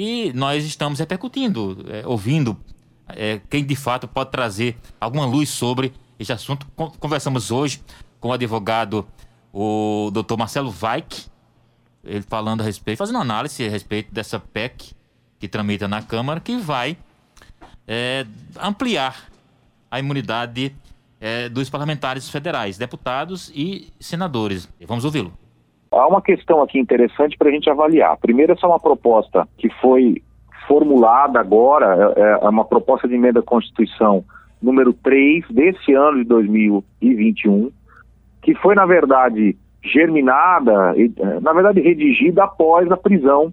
E nós estamos repercutindo, é, ouvindo é, quem de fato pode trazer alguma luz sobre esse assunto. Conversamos hoje com o advogado, o doutor Marcelo Weich, ele falando a respeito, fazendo análise a respeito dessa PEC que tramita na Câmara, que vai é, ampliar a imunidade é, dos parlamentares federais, deputados e senadores. Vamos ouvi-lo. Há uma questão aqui interessante para a gente avaliar. Primeiro, essa é uma proposta que foi formulada agora, é, é, é uma proposta de emenda à Constituição número 3 desse ano de 2021, que foi, na verdade, germinada, é, na verdade, redigida após a prisão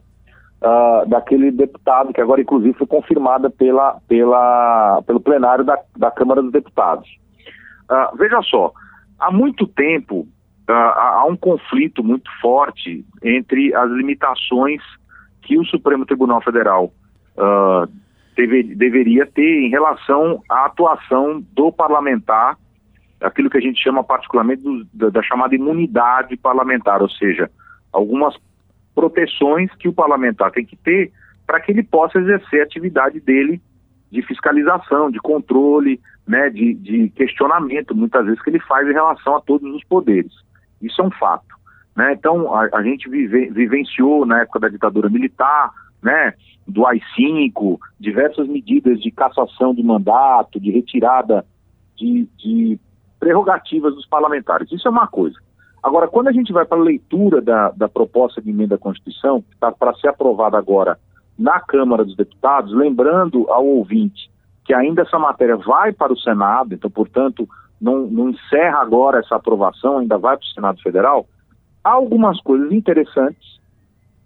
uh, daquele deputado, que agora, inclusive, foi confirmada pela, pela, pelo plenário da, da Câmara dos Deputados. Uh, veja só, há muito tempo há um conflito muito forte entre as limitações que o Supremo Tribunal Federal uh, deve, deveria ter em relação à atuação do parlamentar, aquilo que a gente chama particularmente do, da, da chamada imunidade parlamentar, ou seja, algumas proteções que o parlamentar tem que ter para que ele possa exercer a atividade dele de fiscalização, de controle, né, de, de, questionamento, muitas vezes, que ele faz em relação a todos os poderes. Isso é um fato. Né? Então, a, a gente vive, vivenciou na época da ditadura militar, né, do AI-5, diversas medidas de cassação de mandato, de retirada de, de prerrogativas dos parlamentares. Isso é uma coisa. Agora, quando a gente vai para a leitura da, da proposta de emenda à Constituição, que está para ser aprovada agora na Câmara dos Deputados, lembrando ao ouvinte que ainda essa matéria vai para o Senado, então, portanto, não, não encerra agora essa aprovação, ainda vai para o Senado Federal, há algumas coisas interessantes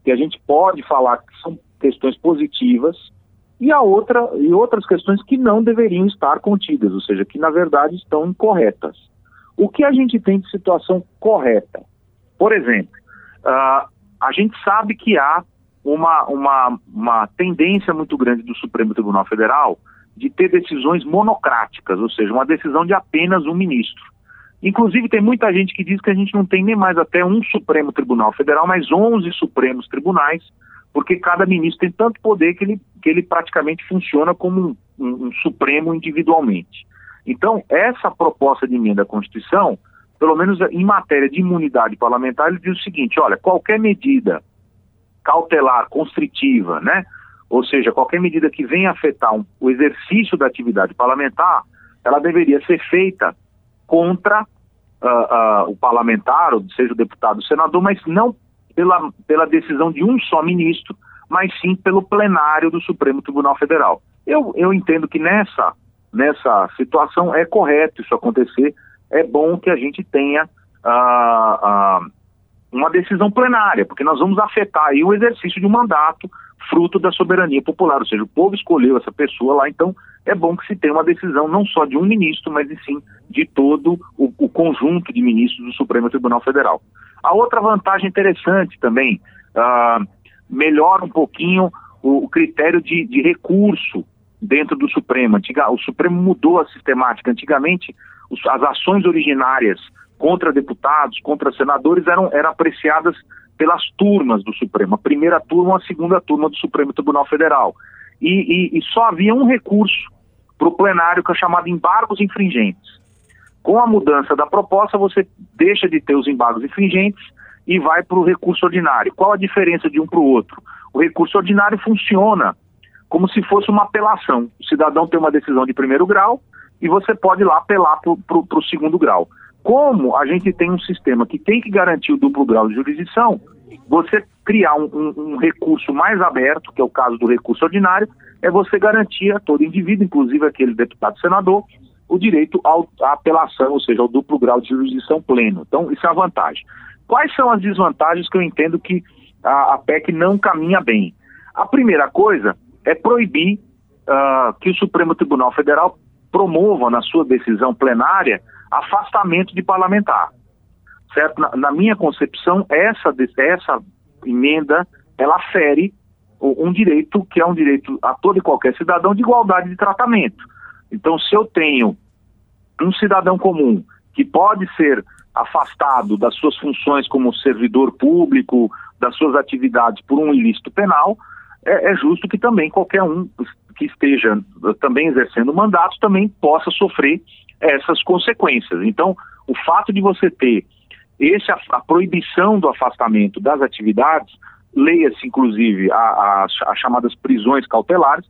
que a gente pode falar que são questões positivas e há outra, e outras questões que não deveriam estar contidas, ou seja, que na verdade estão incorretas. O que a gente tem de situação correta? Por exemplo, uh, a gente sabe que há uma, uma, uma tendência muito grande do Supremo Tribunal Federal de ter decisões monocráticas, ou seja, uma decisão de apenas um ministro. Inclusive, tem muita gente que diz que a gente não tem nem mais até um Supremo Tribunal Federal, mas 11 Supremos Tribunais, porque cada ministro tem tanto poder que ele, que ele praticamente funciona como um, um, um Supremo individualmente. Então, essa proposta de emenda à Constituição, pelo menos em matéria de imunidade parlamentar, ele diz o seguinte: olha, qualquer medida cautelar, constritiva, né? Ou seja, qualquer medida que venha afetar um, o exercício da atividade parlamentar, ela deveria ser feita contra uh, uh, o parlamentar, ou seja, o deputado, o senador, mas não pela, pela decisão de um só ministro, mas sim pelo plenário do Supremo Tribunal Federal. Eu, eu entendo que nessa, nessa situação é correto isso acontecer, é bom que a gente tenha uh, uma decisão plenária, porque nós vamos afetar aí o exercício de um mandato fruto da soberania popular, ou seja, o povo escolheu essa pessoa lá, então é bom que se tenha uma decisão não só de um ministro, mas sim de todo o, o conjunto de ministros do Supremo Tribunal Federal. A outra vantagem interessante também, uh, melhora um pouquinho o, o critério de, de, recurso dentro do Supremo. Antiga, o Supremo mudou a sistemática. Antigamente, os, as ações originárias contra deputados, contra senadores eram, eram apreciadas pelas turmas do Supremo, a primeira turma, a segunda turma do Supremo Tribunal Federal. E, e, e só havia um recurso para o plenário que é chamado embargos infringentes. Com a mudança da proposta, você deixa de ter os embargos infringentes e vai para o recurso ordinário. Qual a diferença de um para o outro? O recurso ordinário funciona como se fosse uma apelação. O cidadão tem uma decisão de primeiro grau e você pode lá apelar para o segundo grau. Como a gente tem um sistema que tem que garantir o duplo grau de jurisdição, você criar um, um, um, recurso mais aberto, que é o caso do recurso ordinário, é você garantir a todo indivíduo, inclusive aquele deputado senador, o direito à apelação, ou seja, ao duplo grau de jurisdição pleno. Então, isso é a vantagem. Quais são as desvantagens que eu entendo que a, a PEC não caminha bem? A primeira coisa é proibir uh, que o Supremo Tribunal Federal promova na sua decisão plenária afastamento de parlamentar. Certo? Na, na minha concepção, essa, essa emenda, ela fere um direito que é um direito a todo e qualquer cidadão de igualdade de tratamento. Então, se eu tenho um cidadão comum que pode ser afastado das suas funções como servidor público, das suas atividades por um ilícito penal, é, é justo que também qualquer um que esteja também exercendo o mandato também possa sofrer essas consequências. Então, o fato de você ter esse, a, a proibição do afastamento das atividades, leia-se inclusive as chamadas prisões cautelares,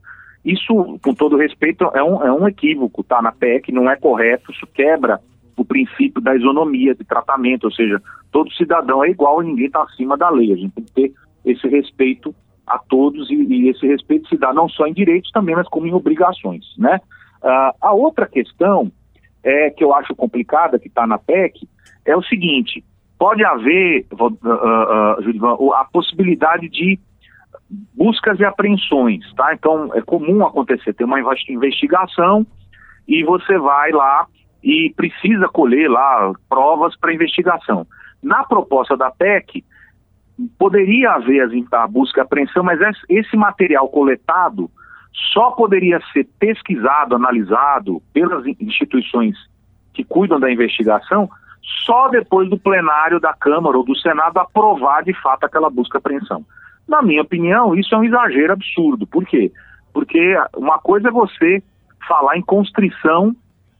isso, com todo respeito, é um, é um equívoco, tá? Na PEC não é correto, isso quebra o princípio da isonomia de tratamento, ou seja, todo cidadão é igual e ninguém está acima da lei. A gente tem que ter esse respeito a todos e, e, esse respeito se dá não só em direitos também, mas como em obrigações, né? Uh, a outra questão é que eu acho complicada que está na PEC é o seguinte: pode haver, uh, uh, a possibilidade de buscas e apreensões, tá? Então é comum acontecer ter uma investigação e você vai lá e precisa colher lá provas para investigação. Na proposta da PEC poderia haver a busca e apreensão, mas esse material coletado só poderia ser pesquisado, analisado pelas instituições que cuidam da investigação só depois do plenário da Câmara ou do Senado aprovar de fato aquela busca e apreensão. Na minha opinião, isso é um exagero absurdo. Por quê? Porque uma coisa é você falar em constrição,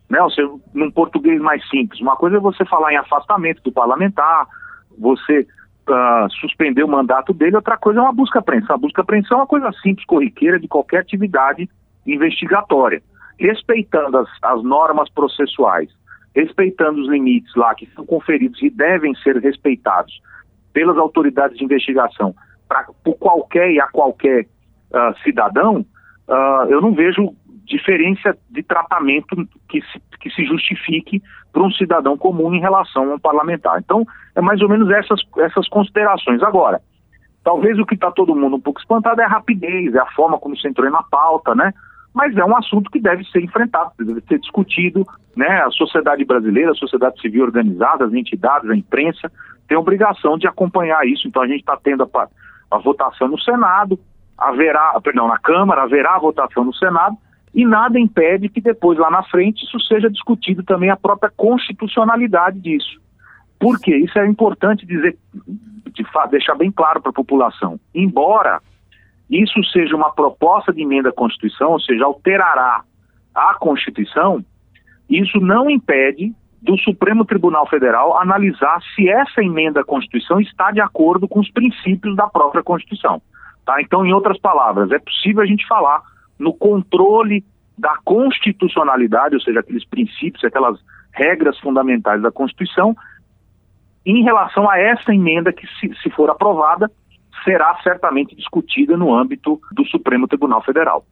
né, ou seja, num português mais simples. Uma coisa é você falar em afastamento do parlamentar, você uh, suspender o mandato dele, outra coisa é uma busca apreensão. A busca apreensão é uma coisa simples, corriqueira de qualquer atividade investigatória, respeitando as, as normas processuais, respeitando os limites lá que são conferidos e devem ser respeitados pelas autoridades de investigação pra, por qualquer e a qualquer uh, cidadão, uh, eu não vejo diferença de tratamento que se, que se justifique para um cidadão comum em relação a um parlamentar. Então, é mais ou menos essas, essas considerações. Agora, talvez o que está todo mundo um pouco espantado é a rapidez, é a forma como se entrou na pauta, né? Mas é um assunto que deve ser enfrentado, deve ser discutido, né? A sociedade brasileira, a sociedade civil organizada, as entidades, a imprensa, tem a obrigação de acompanhar isso. Então, a gente está tendo a, a votação no Senado, haverá, perdão, na Câmara, haverá a votação no Senado, e nada impede que depois, lá na frente, isso seja discutido também a própria constitucionalidade disso. Por quê? Isso é importante dizer, de deixar bem claro para a população. Embora isso seja uma proposta de emenda à Constituição, ou seja, alterará a Constituição, isso não impede do Supremo Tribunal Federal analisar se essa emenda à Constituição está de acordo com os princípios da própria Constituição. Tá? Então, em outras palavras, é possível a gente falar no controle da constitucionalidade, ou seja, aqueles princípios, aquelas regras fundamentais da Constituição, em relação a essa emenda que, se, se for aprovada, será certamente discutida no âmbito do Supremo Tribunal Federal.